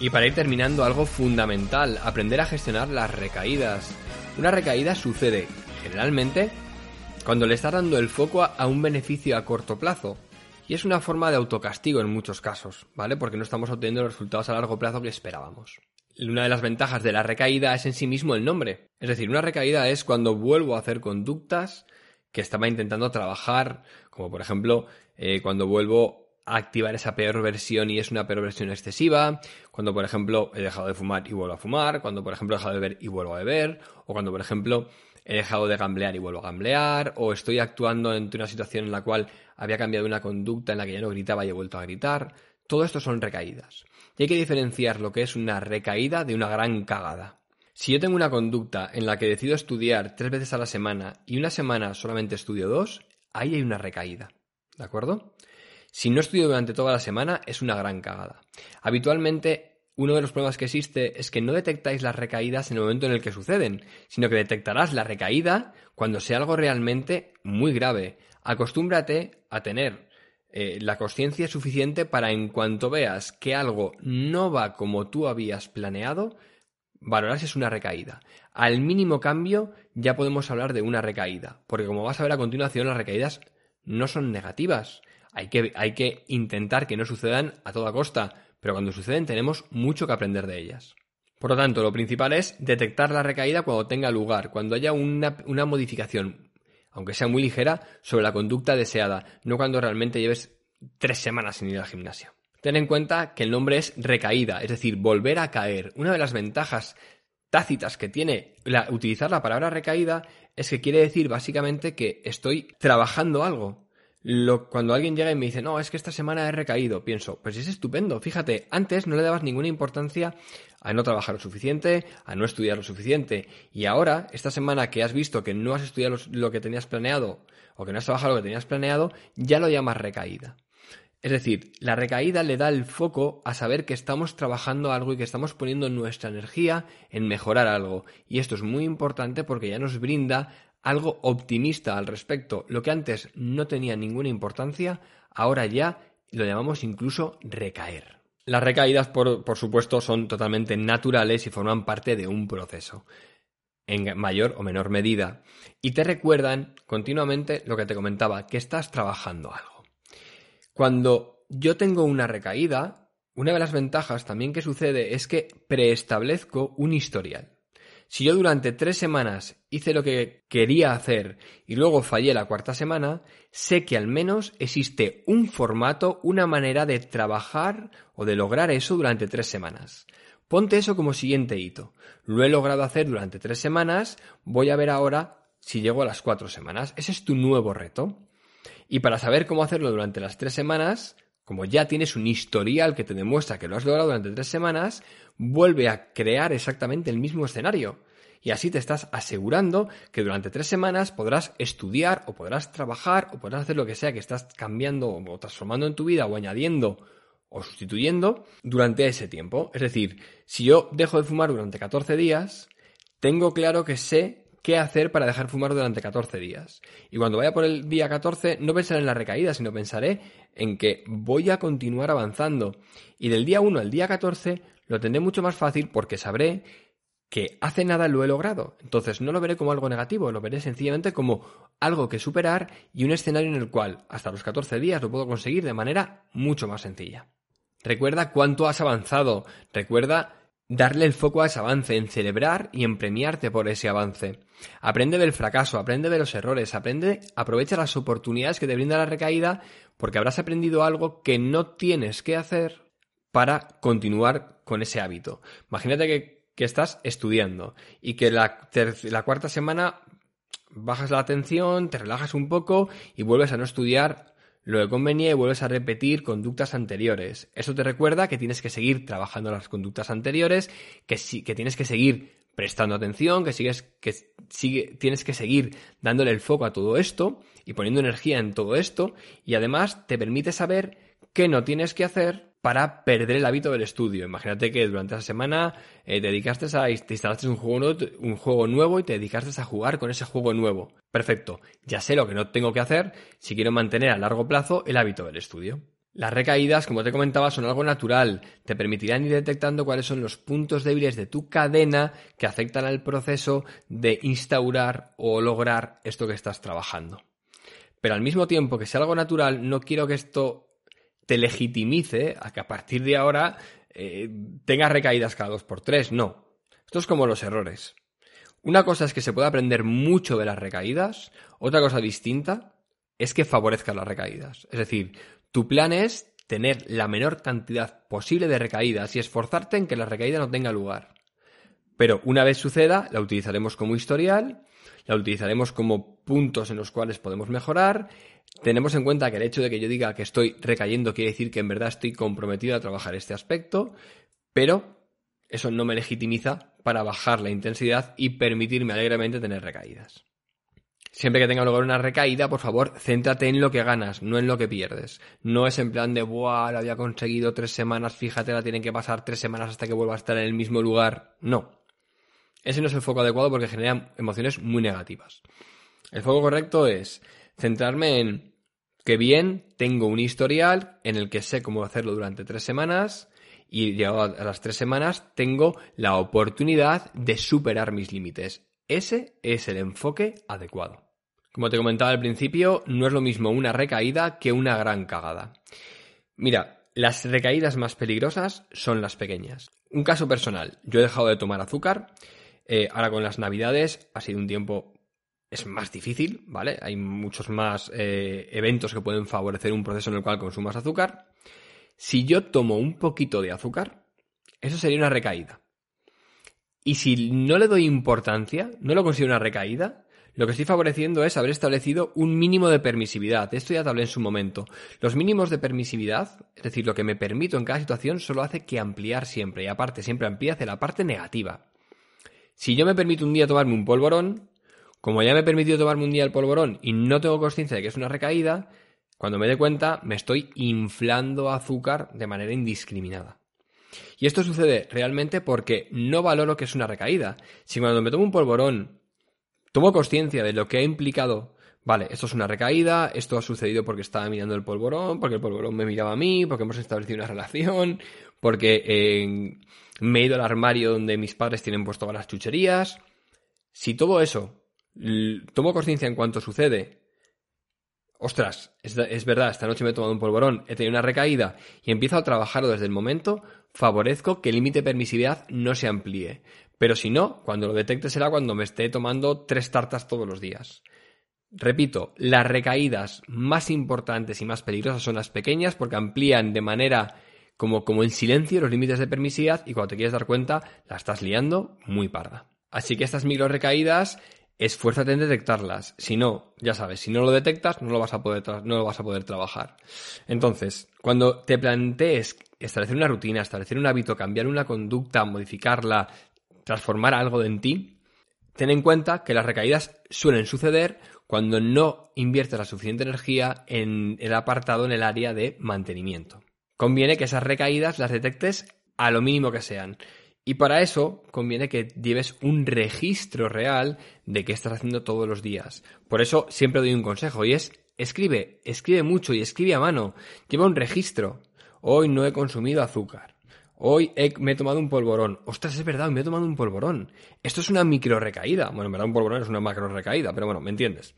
Y para ir terminando, algo fundamental, aprender a gestionar las recaídas. Una recaída sucede, generalmente, cuando le estás dando el foco a un beneficio a corto plazo. Y es una forma de autocastigo en muchos casos, ¿vale? Porque no estamos obteniendo los resultados a largo plazo que esperábamos. Una de las ventajas de la recaída es en sí mismo el nombre. Es decir, una recaída es cuando vuelvo a hacer conductas que estaba intentando trabajar, como por ejemplo eh, cuando vuelvo activar esa peor versión y es una peor versión excesiva, cuando por ejemplo he dejado de fumar y vuelvo a fumar, cuando por ejemplo he dejado de beber y vuelvo a beber, o cuando por ejemplo he dejado de gamblear y vuelvo a gamblear, o estoy actuando ante una situación en la cual había cambiado una conducta en la que ya no gritaba y he vuelto a gritar. Todo esto son recaídas. Y hay que diferenciar lo que es una recaída de una gran cagada. Si yo tengo una conducta en la que decido estudiar tres veces a la semana y una semana solamente estudio dos, ahí hay una recaída. ¿De acuerdo? Si no estudio durante toda la semana, es una gran cagada. Habitualmente uno de los problemas que existe es que no detectáis las recaídas en el momento en el que suceden, sino que detectarás la recaída cuando sea algo realmente muy grave. Acostúmbrate a tener eh, la conciencia suficiente para en cuanto veas que algo no va como tú habías planeado, valorar si es una recaída. Al mínimo cambio ya podemos hablar de una recaída, porque como vas a ver a continuación las recaídas no son negativas. Hay que, intentar que no sucedan a toda costa, pero cuando suceden tenemos mucho que aprender de ellas. Por lo tanto, lo principal es detectar la recaída cuando tenga lugar, cuando haya una, una modificación, aunque sea muy ligera, sobre la conducta deseada, no cuando realmente lleves tres semanas sin ir al gimnasio. Ten en cuenta que el nombre es recaída, es decir, volver a caer. Una de las ventajas tácitas que tiene utilizar la palabra recaída es que quiere decir básicamente que estoy trabajando algo cuando alguien llega y me dice, no, es que esta semana he recaído, pienso, pues es estupendo. Fíjate, antes no le dabas ninguna importancia a no trabajar lo suficiente, a no estudiar lo suficiente. Y ahora, esta semana que has visto que no has estudiado lo que tenías planeado o que no has trabajado lo que tenías planeado, ya lo llamas recaída. Es decir, la recaída le da el foco a saber que estamos trabajando algo y que estamos poniendo nuestra energía en mejorar algo. Y esto es muy importante porque ya nos brinda algo optimista al respecto. Lo que antes no tenía ninguna importancia, ahora ya lo llamamos incluso recaer. Las recaídas, por, supuesto, son totalmente naturales y forman parte de un proceso, en mayor o menor medida, y te recuerdan continuamente lo que te comentaba, que estás trabajando algo. Cuando yo tengo una recaída, una de las ventajas también que sucede es que preestablezco un historial. Si yo durante tres semanas hice lo que quería hacer y luego fallé la cuarta semana, sé que al menos existe un formato, una manera de trabajar o de lograr eso durante tres semanas. Ponte eso como siguiente hito. Lo he logrado hacer durante tres semanas, voy a ver ahora si llego a las cuatro semanas. Ese es tu nuevo reto. Y para saber cómo hacerlo durante las tres semanas, como ya tienes un historial que te demuestra que lo has logrado durante tres semanas, vuelve a crear exactamente el mismo escenario. Y así te estás asegurando que durante tres semanas podrás estudiar o podrás trabajar o podrás hacer lo que sea que estás cambiando o transformando en tu vida o añadiendo o sustituyendo durante ese tiempo. Es decir, si yo dejo de fumar durante 14 días, tengo claro que sé qué hacer para dejar fumar durante 14 días. Y cuando vaya por el día 14 no pensaré en la recaída, sino pensaré en que voy a continuar avanzando. Y del día 1 al día 14 lo tendré mucho más fácil porque sabré que hace nada lo he logrado. Entonces no lo veré como algo negativo, lo veré sencillamente como algo que superar y un escenario en el cual hasta los 14 días lo puedo conseguir de manera mucho más sencilla. Recuerda cuánto has avanzado, recuerda darle el foco a ese avance, en celebrar y en premiarte por ese avance. Aprende del fracaso, aprende de los errores, aprende, aprovecha las oportunidades que te brinda la recaída porque habrás aprendido algo que no tienes que hacer para continuar con ese hábito. Imagínate que, estás estudiando y que la, la cuarta semana bajas la atención, te relajas un poco y vuelves a no estudiar lo que convenía y vuelves a repetir conductas anteriores. Eso te recuerda que tienes que seguir trabajando las conductas anteriores, que, que tienes que seguir prestando atención, que, sigues, que sigue, tienes que seguir dándole el foco a todo esto y poniendo energía en todo esto y además te permite saber qué no tienes que hacer para perder el hábito del estudio. Imagínate que durante esa semana eh, te dedicaste a, te instalaste un juego, un juego nuevo y te dedicaste a jugar con ese juego nuevo. Perfecto, ya sé lo que no tengo que hacer si quiero mantener a largo plazo el hábito del estudio. Las recaídas, como te comentaba, son algo natural. Te permitirán ir detectando cuáles son los puntos débiles de tu cadena que afectan al proceso de instaurar o lograr esto que estás trabajando. Pero al mismo tiempo que sea algo natural, no quiero que esto te legitimice a que a partir de ahora eh, tengas recaídas cada dos por tres. No. Esto es como los errores. Una cosa es que se puede aprender mucho de las recaídas, otra cosa distinta es que favorezcas las recaídas. Es decir, tu plan es tener la menor cantidad posible de recaídas y esforzarte en que la recaída no tenga lugar. Pero una vez suceda, la utilizaremos como historial, la utilizaremos como puntos en los cuales podemos mejorar. Tenemos en cuenta que el hecho de que yo diga que estoy recayendo quiere decir que en verdad estoy comprometido a trabajar este aspecto, pero eso no me legitimiza para bajar la intensidad y permitirme alegremente tener recaídas. Siempre que tenga lugar una recaída, por favor, céntrate en lo que ganas, no en lo que pierdes. No es en plan de, ¡buah! Lo había conseguido tres semanas, fíjate, la tienen que pasar tres semanas hasta que vuelva a estar en el mismo lugar. No. Ese no es el foco adecuado porque genera emociones muy negativas. El foco correcto es centrarme en que bien tengo un historial en el que sé cómo hacerlo durante tres semanas y llegado a las tres semanas tengo la oportunidad de superar mis límites. Ese es el enfoque adecuado. Como te comentaba al principio, no es lo mismo una recaída que una gran cagada. Mira, las recaídas más peligrosas son las pequeñas. Un caso personal, yo he dejado de tomar azúcar, eh, ahora con las navidades ha sido un tiempo es más difícil, ¿vale? Hay muchos más eh, eventos que pueden favorecer un proceso en el cual consumas azúcar. Si yo tomo un poquito de azúcar, eso sería una recaída. Y si no le doy importancia, no lo considero una recaída, lo que estoy favoreciendo es haber establecido un mínimo de permisividad. Esto ya te hablé en su momento. Los mínimos de permisividad, es decir, lo que me permito en cada situación, solo hace que ampliar siempre. Y aparte, siempre amplía hacia la parte negativa. Si yo me permito un día tomarme un polvorón, como ya me he permitido tomarme un día el polvorón y no tengo conciencia de que es una recaída, cuando me dé cuenta me estoy inflando azúcar de manera indiscriminada. Y esto sucede realmente porque no valoro que es una recaída. Si cuando me tomo un polvorón tomo conciencia de lo que ha implicado, vale, esto es una recaída, esto ha sucedido porque estaba mirando el polvorón, porque el polvorón me miraba a mí, porque hemos establecido una relación, porque eh, me he ido al armario donde mis padres tienen puesto las chucherías. Si todo eso tomo conciencia en cuanto sucede ostras, es, verdad, esta noche me he tomado un polvorón, he tenido una recaída y empiezo a trabajarlo desde el momento, favorezco que el límite de permisividad no se amplíe. Pero si no, cuando lo detecte será cuando me esté tomando tres tartas todos los días. Repito, las recaídas más importantes y más peligrosas son las pequeñas porque amplían de manera como, como en silencio los límites de permisividad y cuando te quieres dar cuenta la estás liando muy parda. Así que estas micro recaídas esfuérzate en detectarlas. Si no, ya sabes, si no lo detectas, no lo vas a poder, no lo vas a poder trabajar. Entonces, cuando te plantees establecer una rutina, establecer un hábito, cambiar una conducta, modificarla, transformar algo en ti, ten en cuenta que las recaídas suelen suceder cuando no inviertes la suficiente energía en el apartado en el área de mantenimiento. Conviene que esas recaídas las detectes a lo mínimo que sean. Y para eso conviene que lleves un registro real de qué estás haciendo todos los días. Por eso siempre doy un consejo y es escribe, escribe mucho y escribe a mano. Lleva un registro. Hoy no he consumido azúcar. Hoy me he tomado un polvorón. Ostras, es verdad, me he tomado un polvorón. Esto es una micro recaída. Bueno, en verdad un polvorón es una macro recaída, pero bueno, me entiendes.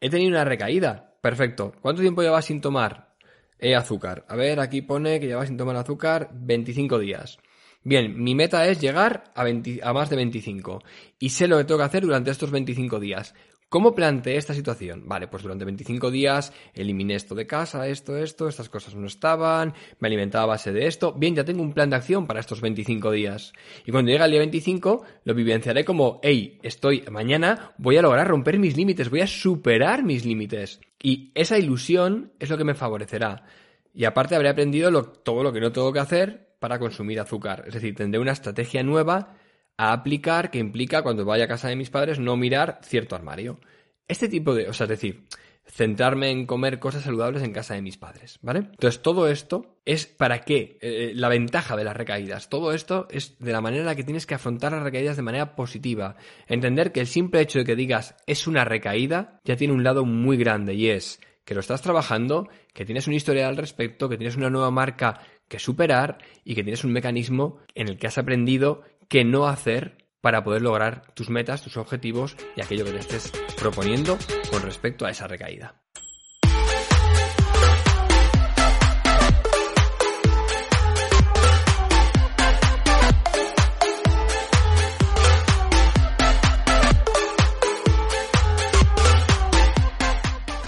He tenido una recaída. Perfecto. ¿Cuánto tiempo llevas sin tomar eh, azúcar? A ver, aquí pone que llevas sin tomar azúcar 25 días. Bien, mi meta es llegar a, más de 25 y sé lo que tengo que hacer durante estos 25 días. ¿Cómo planteé esta situación? Vale, pues durante 25 días eliminé esto de casa, esto, esto, estas cosas no estaban, me alimentaba a base de esto. Bien, ya tengo un plan de acción para estos 25 días. Y cuando llegue el día 25, lo vivenciaré como, hey, estoy, mañana voy a lograr romper mis límites, voy a superar mis límites. Y esa ilusión es lo que me favorecerá. Y aparte habré aprendido todo lo que no tengo que hacer para consumir azúcar. Es decir, tendré una estrategia nueva a aplicar que implica cuando vaya a casa de mis padres no mirar cierto armario. Este tipo de, o sea, es decir, centrarme en comer cosas saludables en casa de mis padres, ¿vale? Entonces todo esto es para qué, eh, la ventaja de las recaídas. Todo esto es de la manera en la que tienes que afrontar las recaídas de manera positiva. Entender que el simple hecho de que digas es una recaída ya tiene un lado muy grande y es que lo estás trabajando, que tienes una historia al respecto, que tienes una nueva marca que superar y que tienes un mecanismo en el que has aprendido qué no hacer para poder lograr tus metas, tus objetivos y aquello que te estés proponiendo con respecto a esa recaída.